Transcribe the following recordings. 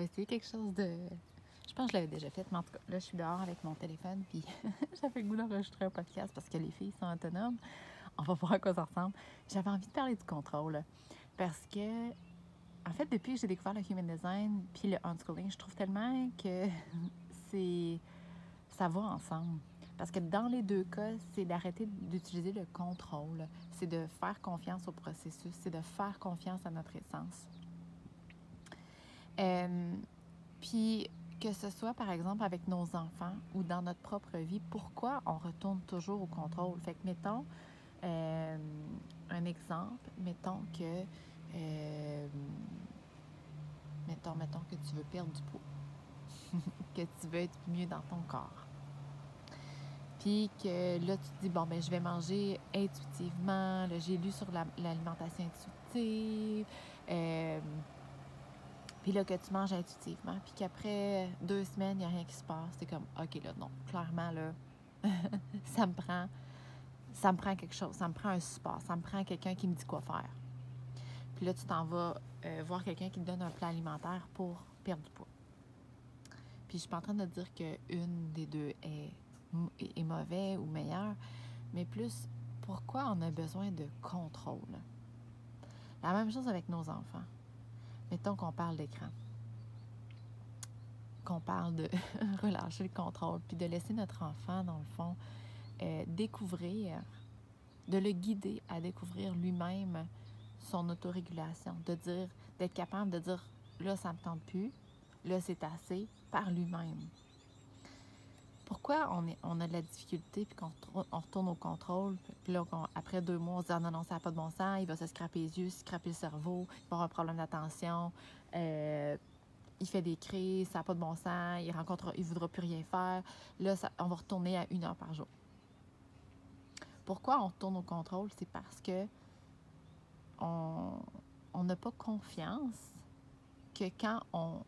va essayer quelque chose de. Je pense que je l'avais déjà fait, mais en tout cas, là, je suis dehors avec mon téléphone, puis j'avais le goût d'enregistrer un podcast parce que les filles sont autonomes. On va voir à quoi ça ressemble. J'avais envie de parler du contrôle parce que, en fait, depuis que j'ai découvert le human design puis le unschooling, je trouve tellement que c'est ça va ensemble. Parce que dans les deux cas, c'est d'arrêter d'utiliser le contrôle. C'est de faire confiance au processus. C'est de faire confiance à notre essence. Euh, puis que ce soit par exemple avec nos enfants ou dans notre propre vie, pourquoi on retourne toujours au contrôle? Fait que mettons euh, un exemple, mettons que euh, mettons, mettons que tu veux perdre du poids, que tu veux être mieux dans ton corps. Puis que là, tu te dis, bon, ben, je vais manger intuitivement. J'ai lu sur l'alimentation intuitive. Puis là, que tu manges intuitivement. Puis qu'après deux semaines, il n'y a rien qui se passe. C'est comme, OK, là, non, clairement, là, ça me prend. Ça me prend quelque chose, ça me prend un support, ça me prend quelqu'un qui me dit quoi faire. Puis là, tu t'en vas euh, voir quelqu'un qui te donne un plan alimentaire pour perdre du poids. Puis je suis pas en train de dire qu'une des deux est est mauvais ou meilleur, mais plus pourquoi on a besoin de contrôle? La même chose avec nos enfants. Mettons qu'on parle d'écran, qu'on parle de relâcher le contrôle, puis de laisser notre enfant, dans le fond, euh, découvrir, de le guider à découvrir lui-même son autorégulation, de dire, d'être capable de dire là, ça ne me tente plus, là, c'est assez, par lui-même pourquoi on, a de la difficulté puis qu'on on retourne au contrôle, puis là, après deux mois, on se dit ah, non, non, ça n'a pas de bon sens, il va se scraper les yeux, se scraper le cerveau, il va avoir un problème d'attention, euh, il fait des crises, ça n'a pas de bon sens, il rencontre, il voudra plus rien faire. Là, on va retourner à une heure par jour. Pourquoi on retourne au contrôle? C'est parce que on n'a pas confiance que quand on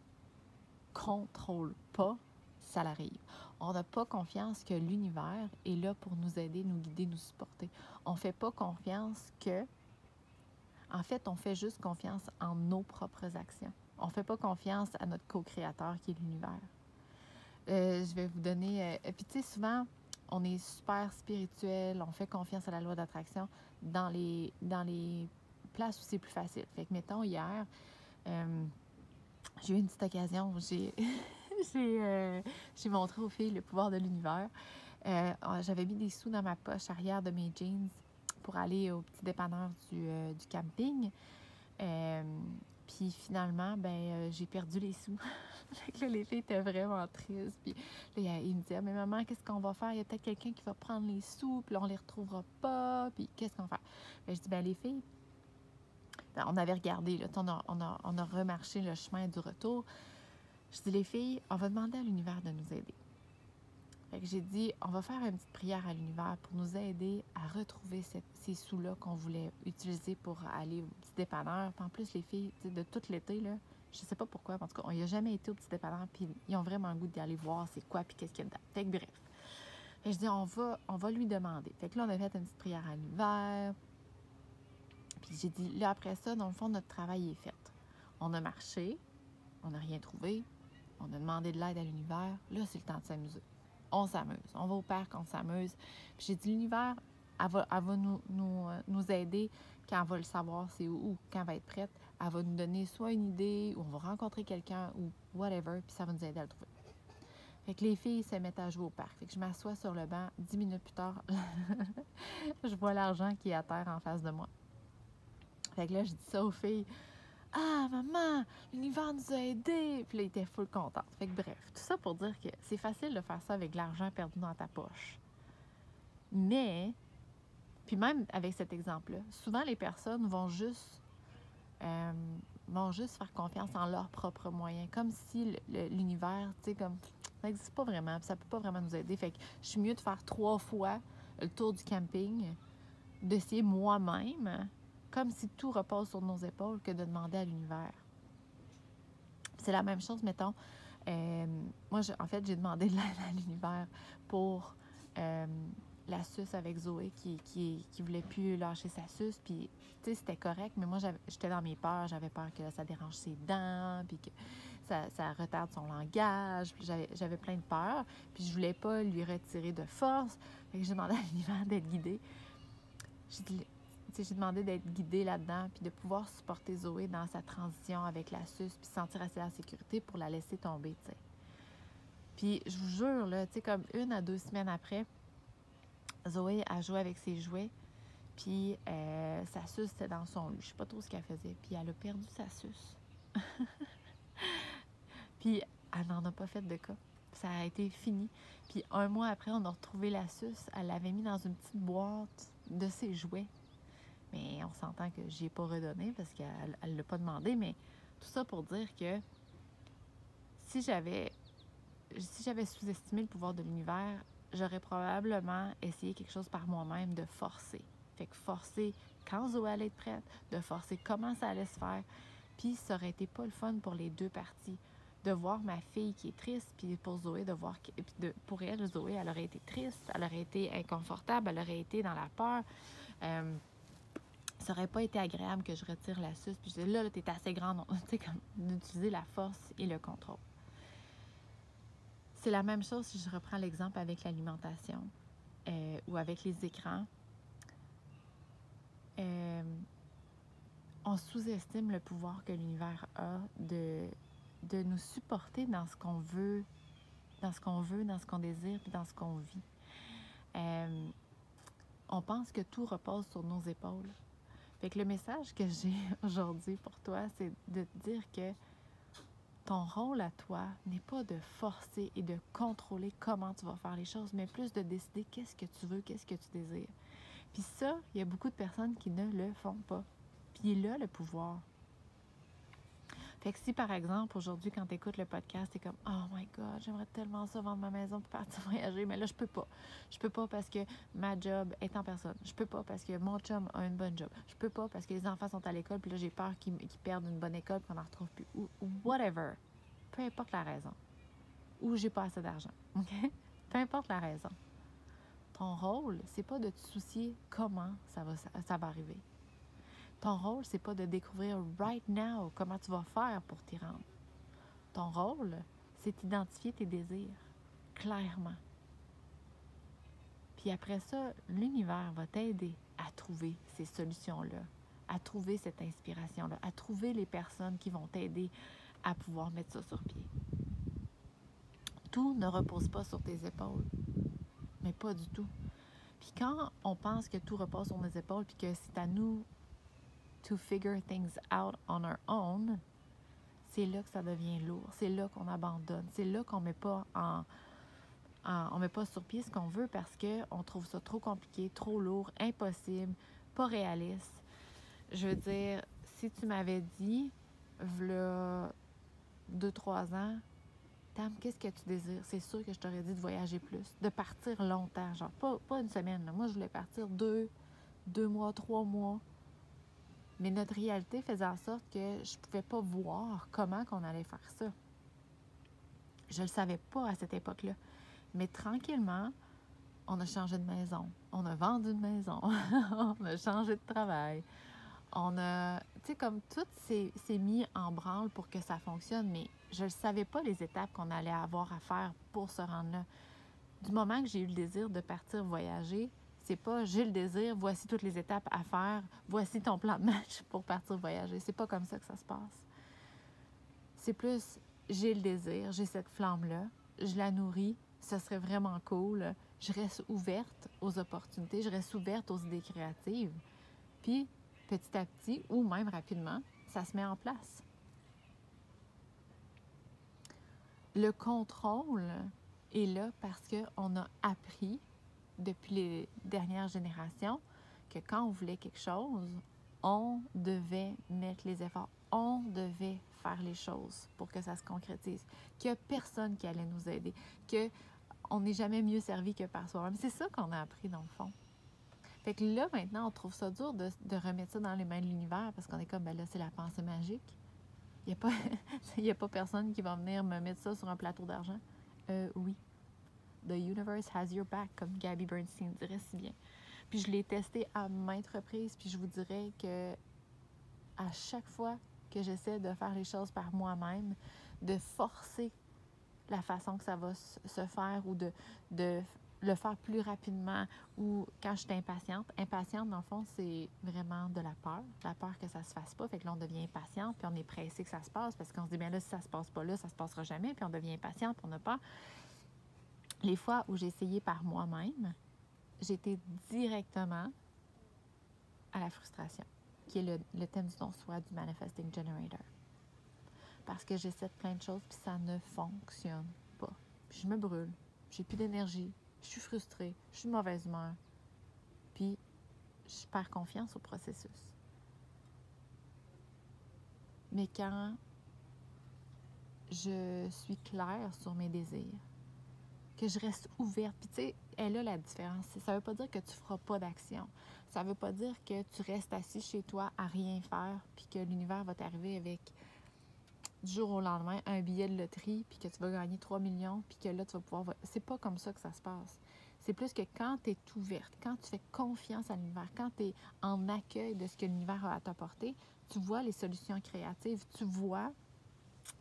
contrôle pas, ça l'arrive. On n'a pas confiance que l'univers est là pour nous aider, nous guider, nous supporter. On ne fait pas confiance que... En fait, on fait juste confiance en nos propres actions. On ne fait pas confiance à notre co-créateur qui est l'univers. Euh, je vais vous donner... Euh, puis tu sais, souvent, on est super spirituel, on fait confiance à la loi d'attraction dans les, dans les places où c'est plus facile. Fait que, mettons, hier, euh, j'ai eu une petite occasion où j'ai... Euh, j'ai montré aux filles le pouvoir de l'univers. Euh, ah, j'avais mis des sous dans ma poche arrière de mes jeans pour aller au petit dépanneur du, euh, camping. puis finalement, ben j'ai perdu les sous. les filles étaient vraiment tristes. Puis ils me disaient Mais maman, qu'est-ce qu'on va faire? Il y a peut-être quelqu'un qui va prendre les sous, puis là, on les retrouvera pas. Puis qu'est-ce qu'on va faire? Ben, Je dis Ben les filles, on avait regardé, là, on, a, on, a, on a remarché le chemin du retour. Je dis, les filles, on va demander à l'univers de nous aider. J'ai dit, on va faire une petite prière à l'univers pour nous aider à retrouver ces sous-là qu'on voulait utiliser pour aller au petit dépanneur. en plus, les filles, de tout l'été, là, je sais pas pourquoi, en tout cas, on n'y a jamais été au petit dépanneur, puis ils ont vraiment le goût d'aller voir c'est quoi, puis qu'est-ce qu'il y a dedans. Fait que bref. Et je dis, on va, on va lui demander. Fait que là, on a fait une petite prière à l'univers. Puis j'ai dit, là, après ça, dans le fond, notre travail est fait. On a marché, on n'a rien trouvé, on a demandé de l'aide à l'univers. Là, c'est le temps de s'amuser. On s'amuse. On va au parc, on s'amuse. Puis j'ai dit, l'univers, elle va, nous, euh, nous, aider quand elle va le savoir c'est où, quand elle va être prête. Elle va nous donner soit une idée, ou on va rencontrer quelqu'un, ou whatever, puis ça va nous aider à le trouver. Fait que les filles se mettent à jouer au parc. Fait que je m'assois sur le banc. Dix minutes plus tard, je vois l'argent qui est à terre en face de moi. Fait que là, je dis ça aux filles. Ah, maman, l'univers nous a aidés. Puis là, il était full content. Fait que bref, tout ça pour dire que c'est facile de faire ça avec l'argent perdu dans ta poche. Mais, puis même avec cet exemple-là, souvent les personnes vont juste, euh, faire confiance en leurs propres moyens. Comme si l'univers, tu sais, comme, ça n'existe pas vraiment. Puis ça peut pas vraiment nous aider. Fait que je suis mieux de faire trois fois le tour du camping, d'essayer moi-même comme si tout repose sur nos épaules que de demander à l'univers. C'est la même chose, mettons. Euh, moi, en fait, j'ai demandé de l'aide à l'univers pour euh, la suce avec Zoé qui, qui, voulait plus lâcher sa suce. Puis, tu sais, c'était correct, mais moi, j'étais dans mes peurs. J'avais peur que ça dérange ses dents, puis que ça, retarde son langage. J'avais plein de peurs. Puis, je voulais pas lui retirer de force. Fait que j'ai demandé à l'univers d'être guidée. J'ai demandé d'être guidée là-dedans, puis de pouvoir supporter Zoé dans sa transition avec la suce, puis sentir assez en sécurité pour la laisser tomber, tu sais. Puis, je vous jure, là, tu sais, comme une à deux semaines après, Zoé a joué avec ses jouets, puis euh, sa suce était dans son lit. Je sais pas trop ce qu'elle faisait. Puis elle a perdu sa suce. puis elle n'en a pas fait de cas. Ça a été fini. Puis un mois après, on a retrouvé la suce. Elle l'avait mis dans une petite boîte de ses jouets. Mais on s'entend que j'y ai pas redonné parce qu'elle ne l'a pas demandé. Mais tout ça pour dire que si j'avais si j'avais sous-estimé le pouvoir de l'univers, j'aurais probablement essayé quelque chose par moi-même de forcer. Fait que forcer quand Zoé allait être prête, de forcer comment ça allait se faire. Puis ça aurait été pas le fun pour les deux parties. De voir ma fille qui est triste, puis pour Zoé, de voir. De, pour elle, Zoé, elle aurait été triste, elle aurait été inconfortable, elle aurait été dans la peur. Euh, ça aurait pas été agréable que je retire la suce. Puis je dis là, là t'es assez grande. Tu sais, comme d'utiliser la force et le contrôle. C'est la même chose si je reprends l'exemple avec l'alimentation euh, ou avec les écrans. Euh, on sous-estime le pouvoir que l'univers a de, de nous supporter dans ce qu'on veut, dans ce qu'on veut, dans ce qu'on désire, puis dans ce qu'on vit. Euh, on pense que tout repose sur nos épaules. Fait que le message que j'ai aujourd'hui pour toi, c'est de te dire que ton rôle à toi n'est pas de forcer et de contrôler comment tu vas faire les choses, mais plus de décider qu'est-ce que tu veux, qu'est-ce que tu désires. Puis ça, il y a beaucoup de personnes qui ne le font pas. Puis là, le pouvoir. Fait que si, par exemple, aujourd'hui, quand tu écoutes le podcast, tu comme Oh my God, j'aimerais tellement ça vendre ma maison pour partir voyager, mais là, je peux pas. Je peux pas parce que ma job est en personne. Je peux pas parce que mon chum a une bonne job. Je peux pas parce que les enfants sont à l'école, puis là, j'ai peur qu'ils perdent une bonne école, qu'on n'en retrouve plus. Ou whatever. Peu importe la raison. Ou j'ai pas assez d'argent. OK? Peu importe la raison. Ton rôle, c'est pas de te soucier comment ça va, ça va arriver. Ton rôle, c'est pas de découvrir right now comment tu vas faire pour t'y rendre. Ton rôle, c'est d'identifier tes désirs clairement. Puis après ça, l'univers va t'aider à trouver ces solutions-là, à trouver cette inspiration-là, à trouver les personnes qui vont t'aider à pouvoir mettre ça sur pied. Tout ne repose pas sur tes épaules, mais pas du tout. Puis quand on pense que tout repose sur nos épaules, puis que c'est à nous to figure things out on our own, c'est là que ça devient lourd. C'est là qu'on abandonne. C'est là qu'on met pas en, on met pas sur pied ce qu'on veut parce que on trouve ça trop compliqué, trop lourd, impossible, pas réaliste. Je veux dire, si tu m'avais dit, voilà deux, trois ans, Tam, qu'est-ce que tu désires? C'est sûr que je t'aurais dit de voyager plus, de partir longtemps, genre pas, pas une semaine. Moi, je voulais partir deux, deux mois, trois mois. Mais notre réalité faisait en sorte que je ne pouvais pas voir comment qu'on allait faire ça. Je ne le savais pas à cette époque-là. Mais tranquillement, on a changé de maison, on a vendu une maison, on a changé de travail. On a, tu sais, comme tout s'est mis en branle pour que ça fonctionne, mais je ne savais pas les étapes qu'on allait avoir à faire pour se rendre là. Du moment que j'ai eu le désir de partir voyager, c'est pas j'ai le désir, voici toutes les étapes à faire, voici ton plan de match pour partir voyager. C'est pas comme ça que ça se passe. C'est plus j'ai le désir, j'ai cette flamme-là, je la nourris, ça serait vraiment cool. Je reste ouverte aux opportunités, je reste ouverte aux idées créatives. Puis, petit à petit, ou même rapidement, ça se met en place. Le contrôle est là parce qu'on a appris depuis les dernières générations que quand on voulait quelque chose, on devait mettre les efforts, on devait faire les choses pour que ça se concrétise, qu'il n'y a personne qui allait nous aider, que on n'est jamais mieux servi que par soi-même. C'est ça qu'on a appris dans le fond. Fait que là, maintenant, on trouve ça dur de, remettre ça dans les mains de l'univers parce qu'on est comme, ben là, c'est la pensée magique. Il n'y a, pas, a pas personne qui va venir me mettre ça sur un plateau d'argent. Euh, oui, The universe has your back, comme Gabby Bernstein dirait si bien. Puis je l'ai testé à maintes reprises, puis je vous dirais que à chaque fois que j'essaie de faire les choses par moi-même, de forcer la façon que ça va se faire ou de, de le faire plus rapidement ou quand je suis impatiente. Impatiente, dans le fond, c'est vraiment de la peur. La peur que ça se fasse pas. Fait que là, on devient impatiente, puis on est pressé que ça se passe parce qu'on se dit, bien là, si ça se passe pas là, ça se passera jamais. Puis on devient impatiente, puis on n'a pas. Les fois où j'ai essayé par moi-même, j'étais directement à la frustration, qui est le, thème du non-soi du Manifesting Generator. Parce que j'essaie de plein de choses, puis ça ne fonctionne pas. Puis je me brûle, j'ai plus d'énergie, je suis frustrée, je suis de mauvaise humeur, puis je perds confiance au processus. Mais quand je suis claire sur mes désirs, que je reste ouverte, puis tu sais, elle a la différence. Ça ne veut pas dire que tu ne feras pas d'action. Ça ne veut pas dire que tu restes assis chez toi à rien faire, puis que l'univers va t'arriver avec du jour au lendemain un billet de loterie, puis que tu vas gagner 3 millions, puis que là, tu vas pouvoir... C'est pas comme ça que ça se passe. C'est plus que quand tu es ouverte, quand tu fais confiance à l'univers, quand tu es en accueil de ce que l'univers a à t'apporter, tu vois les solutions créatives, tu vois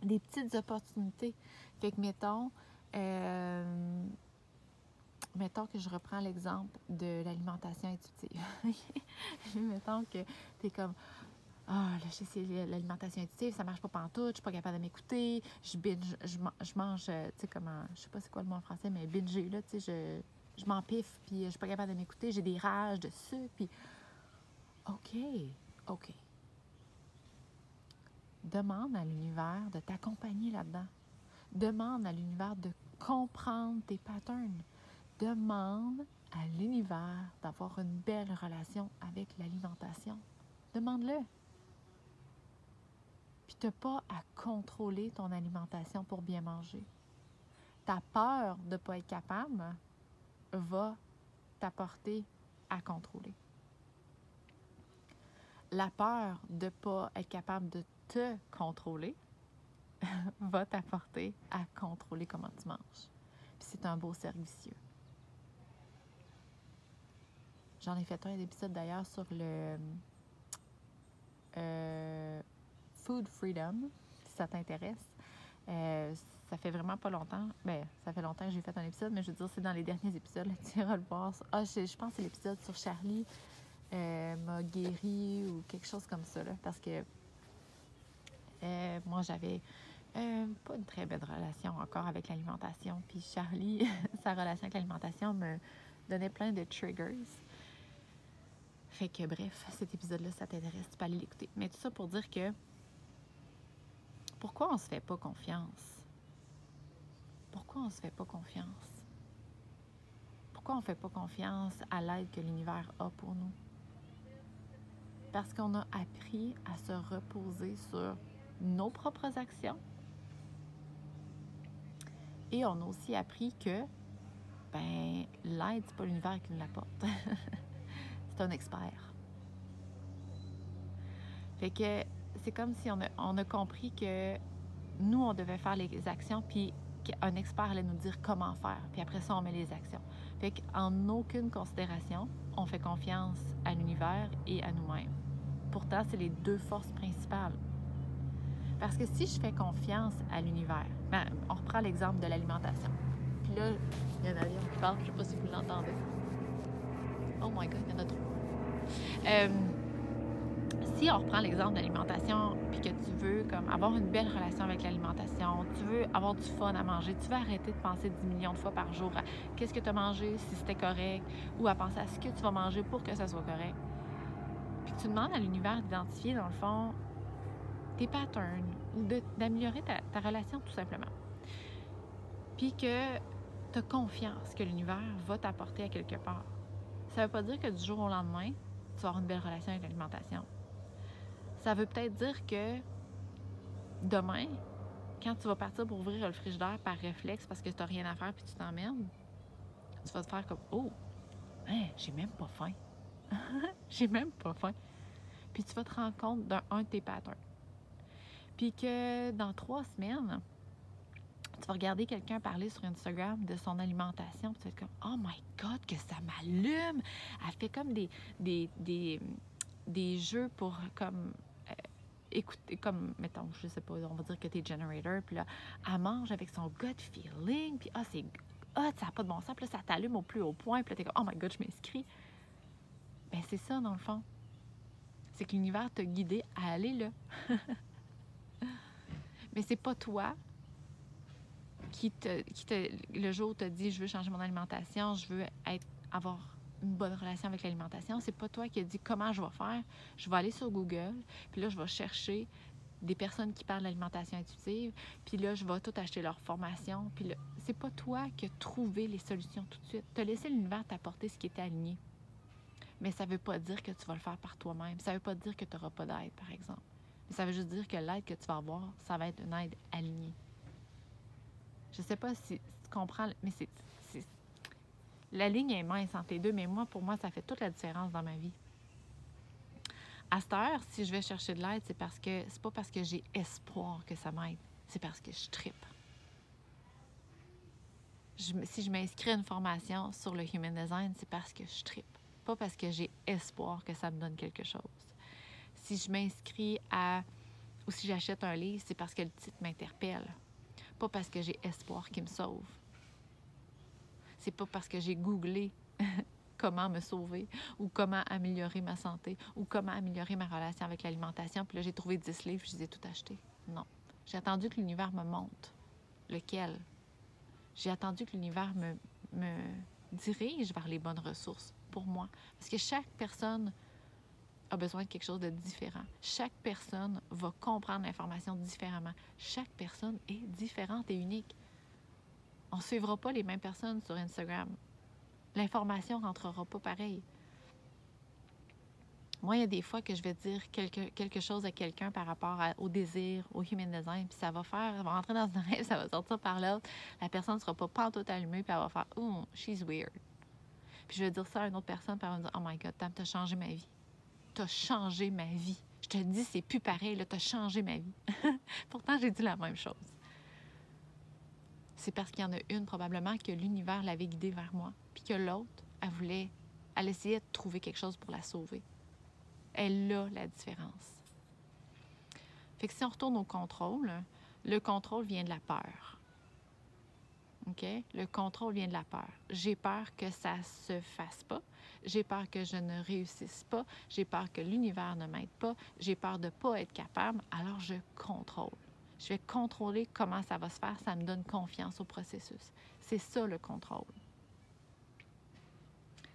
des petites opportunités. Fait que, mettons, euh, mettons que je reprends l'exemple de l'alimentation intuitive. mettons que tu es comme ah, là, je l'alimentation intuitive, ça marche pas pantoute, je suis pas capable de m'écouter, je binge, je, mange, euh, tu sais, comment, je sais pas c'est quoi le mot en français, mais binger, là, tu sais, je, je m'empiffe, puis je suis pas capable de m'écouter, j'ai des rages de sucre, puis OK, OK. Demande à l'univers de t'accompagner là-dedans. Demande à l'univers de comprendre tes patterns. Demande à l'univers d'avoir une belle relation avec l'alimentation. Demande-le. Puis tu n'as pas à contrôler ton alimentation pour bien manger. Ta peur de ne pas être capable va t'apporter à contrôler. La peur de ne pas être capable de te contrôler va t'apporter à contrôler comment tu manges. Puis c'est un beau servicieux. J'en ai fait un épisode d'ailleurs sur le euh, Food Freedom, si ça t'intéresse. Euh, ça fait vraiment pas longtemps. Ben, ça fait longtemps que j'ai fait un épisode, mais je veux dire, c'est dans les derniers épisodes. Tu iras le voir. Ah, je, pense que c'est l'épisode sur Charlie euh, m'a ou quelque chose comme ça. Là, parce que euh, moi, j'avais euh, pas une très belle relation encore avec l'alimentation. Puis Charlie, sa relation avec l'alimentation me donnait plein de triggers. Fait que bref, cet épisode-là, ça t'intéresse, tu peux aller l'écouter. Mais tout ça pour dire que pourquoi on se fait pas confiance? Pourquoi on se fait pas confiance? Pourquoi on fait pas confiance à l'aide que l'univers a pour nous? Parce qu'on a appris à se reposer sur nos propres actions. Et on a aussi appris que ben, l'aide, c'est pas l'univers qui nous l'apporte. c'est un expert. Fait que c'est comme si on a, compris que nous, on devait faire les actions, puis qu'un expert allait nous dire comment faire. Puis après ça, on met les actions. Fait qu'en aucune considération, on fait confiance à l'univers et à nous-mêmes. Pourtant, c'est les deux forces principales. Parce que si je fais confiance à l'univers, ben, on reprend l'exemple de l'alimentation. Puis là, il y a un avion qui parle, je ne sais pas si vous l'entendez. Oh my God, il y en a trop. Euh, si on reprend l'exemple de l'alimentation, puis que tu veux comme avoir une belle relation avec l'alimentation, tu veux avoir du fun à manger, tu veux arrêter de penser 10 millions de fois par jour à qu'est-ce que tu as mangé, si c'était correct, ou à penser à ce que tu vas manger pour que ça soit correct. Puis tu demandes à l'univers d'identifier, dans le fond, tes patterns d'améliorer ta, relation tout simplement. Puis que tu as confiance que l'univers va t'apporter à quelque part. Ça ne veut pas dire que du jour au lendemain, tu vas avoir une belle relation avec l'alimentation. Ça veut peut-être dire que demain, quand tu vas partir pour ouvrir le frigidaire par réflexe parce que tu n'as rien à faire puis tu t'emmerdes, tu vas te faire comme Oh, hein, j'ai même pas faim. j'ai même pas faim. Puis tu vas te rendre compte d'un de tes patterns. Puis que dans trois semaines, Tu vas regarder quelqu'un parler sur Instagram de son alimentation, puis tu vas être comme Oh my God, que ça m'allume! Elle fait comme des, des, des, des jeux pour comme euh, écouter, comme, mettons, je sais pas, on va dire que tu es generator, puis là, elle mange avec son gut feeling, puis ah, c'est hot, ça n'a pas de bon sens, puis là, ça t'allume au plus haut point, puis là, t'es comme, oh my god, je m'inscris. Ben, c'est ça, dans le fond. C'est que l'univers t'a guidé à aller là. Mais c'est pas toi qui, te, le jour te dit, je veux changer mon alimentation, je veux avoir une bonne relation avec l'alimentation. C'est pas toi qui as dit comment je vais faire? Je vais aller sur Google, puis là, je vais chercher des personnes qui parlent d'alimentation intuitive, puis là, je vais tout acheter leur formation. Puis là, c'est pas toi qui as trouvé les solutions tout de suite. Tu as laissé l'univers t'apporter ce qui était aligné. Mais ça veut pas dire que tu vas le faire par toi-même. Ça veut pas dire que tu n'auras pas d'aide, par exemple. Mais ça veut juste dire que l'aide que tu vas avoir, ça va être une aide alignée. Je sais pas si tu comprends, mais c'est la ligne est mince entre les deux, mais moi, pour moi, ça fait toute la différence dans ma vie. À cette heure, si je vais chercher de l'aide, c'est parce que c'est pas parce que j'ai espoir que ça m'aide, c'est parce que je tripe. si je m'inscris à une formation sur le Human Design, c'est parce que je tripe, pas parce que j'ai espoir que ça me donne quelque chose. Si je m'inscris à ou si j'achète un livre, c'est parce que le titre m'interpelle, pas parce que j'ai espoir qu'il me sauve c'est pas parce que j'ai googlé comment me sauver ou comment améliorer ma santé ou comment améliorer ma relation avec l'alimentation. Puis là, j'ai trouvé 10 livres, je les ai tout achetés. Non. J'ai attendu que l'univers me montre lequel. J'ai attendu que l'univers me, me dirige vers les bonnes ressources pour moi. Parce que chaque personne a besoin de quelque chose de différent. Chaque personne va comprendre l'information différemment. Chaque personne est différente et unique on ne suivra pas les mêmes personnes sur Instagram. L'information ne rentrera pas pareil. Moi, il y a des fois que je vais dire quelque, quelque chose à quelqu'un par rapport au désir, au human design, puis ça va faire, ça va rentrer dans une rêve, ça va sortir par l'autre. La personne ne sera pas pantoute allumée, puis elle va faire « Oh, she's weird ». Puis je vais dire ça à une autre personne, puis elle va me dire « Oh my God, Tam, t'as changé ma vie. T'as changé ma vie. Je te dis, c'est plus pareil, là, t'as changé ma vie. » Pourtant, j'ai dit la même chose c'est parce qu'il y en a une probablement que l'univers l'avait guidée vers moi, puis que l'autre, elle voulait, elle essayait de trouver quelque chose pour la sauver. Elle a la différence. Fait que si on retourne au contrôle, le contrôle vient de la peur. OK? Le contrôle vient de la peur. J'ai peur que ça se fasse pas. J'ai peur que je ne réussisse pas. J'ai peur que l'univers ne m'aide pas. J'ai peur de pas être capable. Alors je contrôle. Je vais contrôler comment ça va se faire. Ça me donne confiance au processus. C'est ça le contrôle.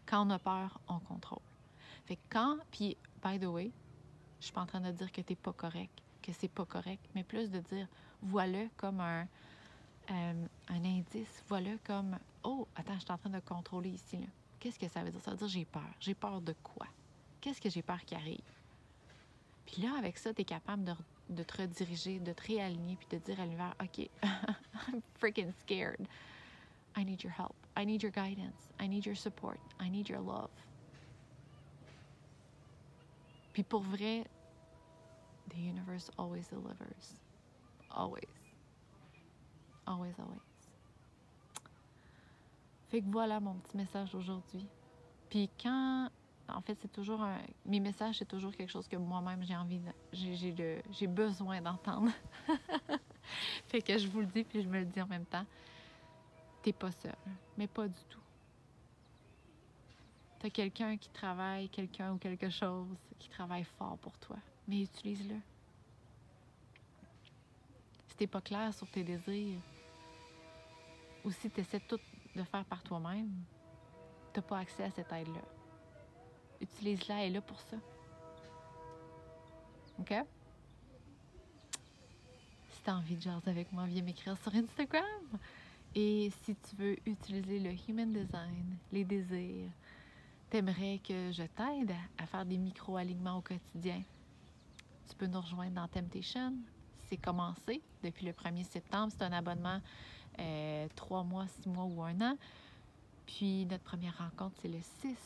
Quand on a peur, on contrôle. Fait que quand, puis, by the way, je suis pas en train de dire que tu n'es pas correct, que c'est pas correct, mais plus de dire, voilà comme un, euh, un indice, voilà comme, oh, attends, je suis en train de contrôler ici. Qu'est-ce que ça veut dire? Ça veut dire j'ai peur. J'ai peur de quoi? Qu'est-ce que j'ai peur qui arrive? Puis là, avec ça, tu es capable de de te rediriger, de te réaligner, puis de dire à l'univers, OK, I'm freaking scared. I need your help. I need your guidance. I need your support. I need your love. Puis pour vrai, the universe always delivers. Always. Always, always. Fait que voilà mon petit message aujourd'hui. Puis quand en fait, c'est toujours un... Mes messages, c'est toujours quelque chose que moi-même, j'ai envie... De... J'ai besoin d'entendre. fait que je vous le dis, puis je me le dis en même temps. T'es pas seul. Mais pas du tout. T'as quelqu'un qui travaille, quelqu'un ou quelque chose qui travaille fort pour toi. Mais utilise-le. Si t'es pas clair sur tes désirs, ou si tu essaies tout de faire par toi-même, t'as pas accès à cette aide-là utilise-la, elle est là pour ça. OK? Si tu as envie de jaser avec moi, viens m'écrire sur Instagram. Et si tu veux utiliser le Human Design, les désirs, t'aimerais que je t'aide à faire des micro-alignements au quotidien, tu peux nous rejoindre dans Temptation. C'est commencé depuis le 1er septembre. C'est un abonnement euh, trois mois, six mois ou un an. Puis notre première rencontre, c'est le 6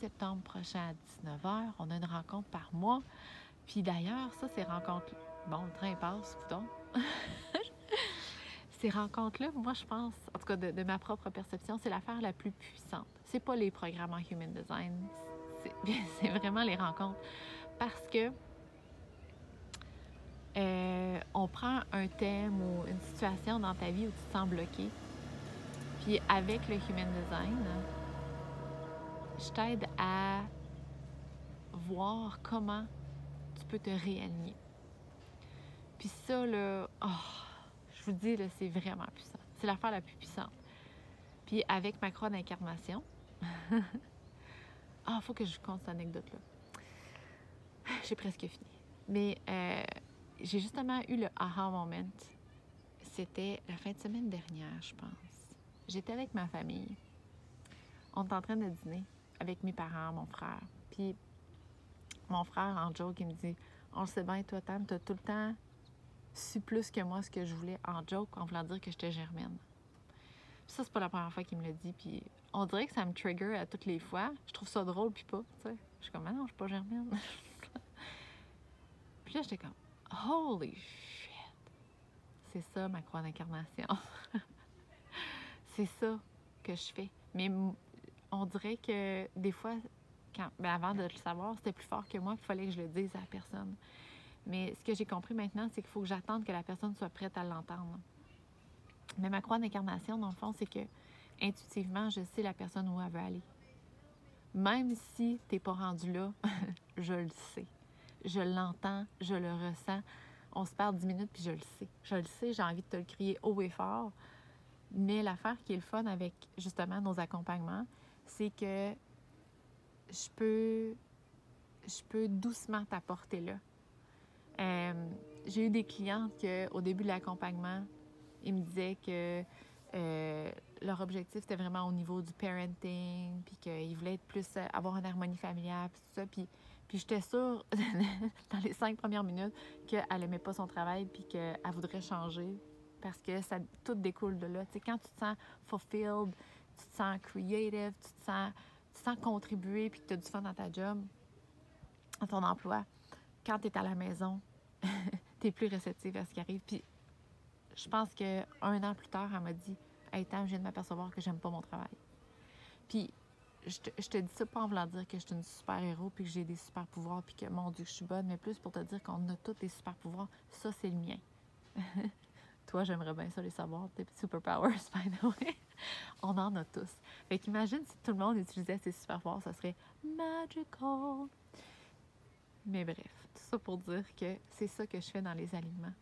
septembre prochain à 19h. On a une rencontre par mois. Puis d'ailleurs, ça, c'est rencontre. Bon, le train passe, coudon. ces rencontres-là, moi, je pense, en tout cas de, de ma propre perception, c'est l'affaire la plus puissante. C'est pas les programmes en human design, c'est vraiment les rencontres. Parce que euh, on prend un thème ou une situation dans ta vie où tu te sens bloqué. Puis avec le human design, je t'aide à voir comment tu peux te réaligner. Puis ça, là, oh, je vous dis, là, c'est vraiment puissant. C'est l'affaire la plus puissante. Puis avec ma croix d'incarnation, ah, faut que je vous conte cette anecdote-là. J'ai presque fini. Mais euh, j'ai justement eu le aha moment. C'était la fin de semaine dernière, je pense. J'étais avec ma famille. On était en train de dîner avec mes parents, mon frère. Puis mon frère, en joke, il me dit On sait bien, toi, Tam, t'as tout le temps su plus que moi ce que je voulais en joke, en voulant dire que j'étais germaine. Puis ça, c'est pas la première fois qu'il me le dit. Puis on dirait que ça me trigger à toutes les fois. Je trouve ça drôle, puis pas. Je suis comme, ah non, je suis pas germaine. puis là, j'étais comme, holy shit. C'est ça, ma croix d'incarnation. c'est ça que je fais. Mais on dirait que des fois, ben avant de le savoir, c'était plus fort que moi, il fallait que je le dise à la personne. Mais ce que j'ai compris maintenant, c'est qu'il faut que j'attende que la personne soit prête à l'entendre. Mais ma croix d'incarnation, dans le fond, c'est que intuitivement, je sais la personne où elle veut aller. Même si tu n'es pas rendu là, je le sais. Je l'entends, je le ressens. On se parle dix minutes, puis je le sais. Je le sais, j'ai envie de te le crier haut et fort. Mais l'affaire qui est le fun avec justement nos accompagnements, c'est que je peux, doucement t'apporter là. Euh, j'ai eu des clientes qu'au début de l'accompagnement, ils me disaient que euh, leur objectif c'était vraiment au niveau du parenting, puis qu'ils voulaient plus euh, avoir une harmonie familiale, puis tout ça. Puis j'étais sûre dans les cinq premières minutes qu'elle aimait pas son travail, puis qu'elle voudrait changer, parce que ça tout découle de là. Tu sais, quand tu te sens fulfilled, tu te sens creative, tu te sens, tu te sens contribuer, puis que tu as du fun dans ta job, dans ton emploi, quand tu es à la maison, tu es plus réceptive à ce qui arrive. Puis je pense qu'un an plus tard, elle m'a dit Hey, Tam, je viens de m'apercevoir que j'aime pas mon travail. Puis je te, dis ça pas en voulant dire que je suis une super-héros puis que j'ai des super-pouvoirs puis que, mon Dieu, je suis bonne, mais plus pour te dire qu'on a tous des super-pouvoirs. Ça, c'est le mien. Toi, j'aimerais bien ça les savoir, tes superpowers, by the way. On en a tous. Fait qu'imagine si tout le monde utilisait ses super-pouvoirs, ça serait magical. Mais bref, tout ça pour dire que c'est ça que je fais dans les aliments.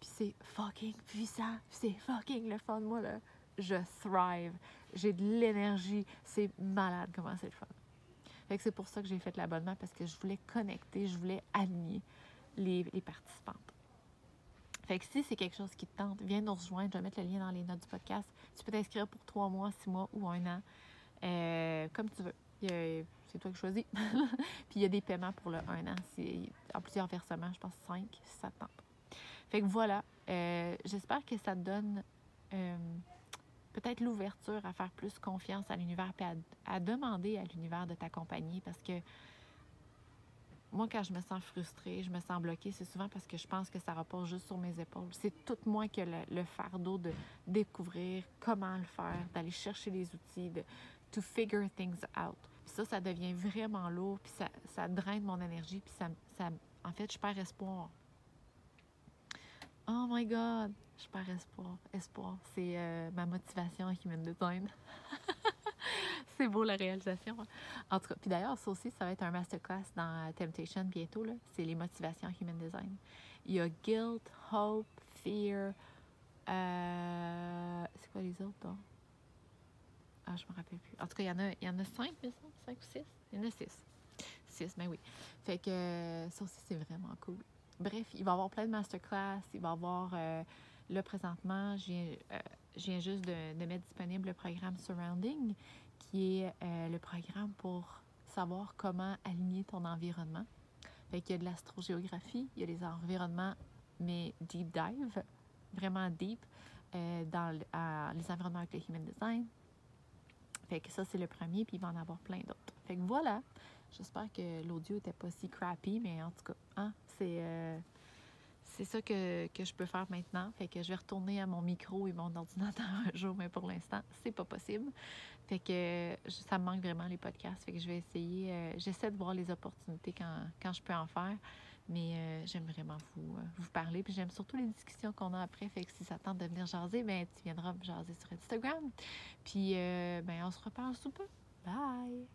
Puis c'est fucking puissant, puis c'est fucking le fun. Moi, là, je thrive. J'ai de l'énergie. C'est malade comment c'est le fun. Fait que c'est pour ça que j'ai fait l'abonnement, parce que je voulais connecter, je voulais aligner les, participantes. Fait que si c'est quelque chose qui te tente, viens nous rejoindre. Je vais mettre le lien dans les notes du podcast. Tu peux t'inscrire pour trois mois, six mois ou un an, euh, comme tu veux. C'est toi qui choisis. Puis il y a des paiements pour le un an, en plusieurs versements, je pense cinq, si ça te tente. Fait que voilà, euh, j'espère que ça te donne euh, peut-être l'ouverture à faire plus confiance à l'univers à, à demander à l'univers de t'accompagner parce que moi, quand je me sens frustrée, je me sens bloquée, c'est souvent parce que je pense que ça repose juste sur mes épaules. C'est tout moi qui a le, le fardeau de découvrir comment le faire, d'aller chercher les outils, de to figure things out. Puis ça, ça devient vraiment lourd, puis ça, ça draine mon énergie, puis ça, ça, en fait, je perds espoir. Oh my God, je perds espoir. Espoir, c'est euh, ma motivation en human design. c'est beau la réalisation. En tout cas, puis d'ailleurs, ça aussi, ça va être un masterclass dans Temptation bientôt. C'est les motivations human design. Il y a guilt, hope, fear. euh, c'est quoi les autres? Ah, je me rappelle plus. En tout cas, il y en a, il y en a cinq, mais ça, cinq ou six? Il y en a six. Six, mais oui. Fait que euh, ça aussi, c'est vraiment cool. Bref, il va y avoir plein de masterclass. Il va y avoir, euh, là, présentement, je viens, euh, juste de, mettre disponible le programme Surrounding, qui est euh, le programme pour savoir comment aligner ton environnement. Fait qu'il y a de l'astrogéographie, il y a les environnements, mais deep dive, vraiment deep, euh, dans les environnements avec le human design. Fait que ça, c'est le premier, puis il va en avoir plein d'autres. Fait que voilà, j'espère que l'audio était pas si crappy, mais en tout cas, hein, c'est... euh, c'est ça que, que, je peux faire maintenant. Fait que je vais retourner à mon micro et mon ordinateur un jour, mais pour l'instant, c'est pas possible. Fait que ça me manque vraiment les podcasts. Fait que je vais essayer. Euh, j'essaie de voir les opportunités quand, quand, je peux en faire. Mais euh, j'aime vraiment vous, vous parler. Puis j'aime surtout les discussions qu'on a après. Fait que si ça tente de venir jaser, ben tu viendras me jaser sur Instagram. Puis ben on se reparle sous peu. Bye!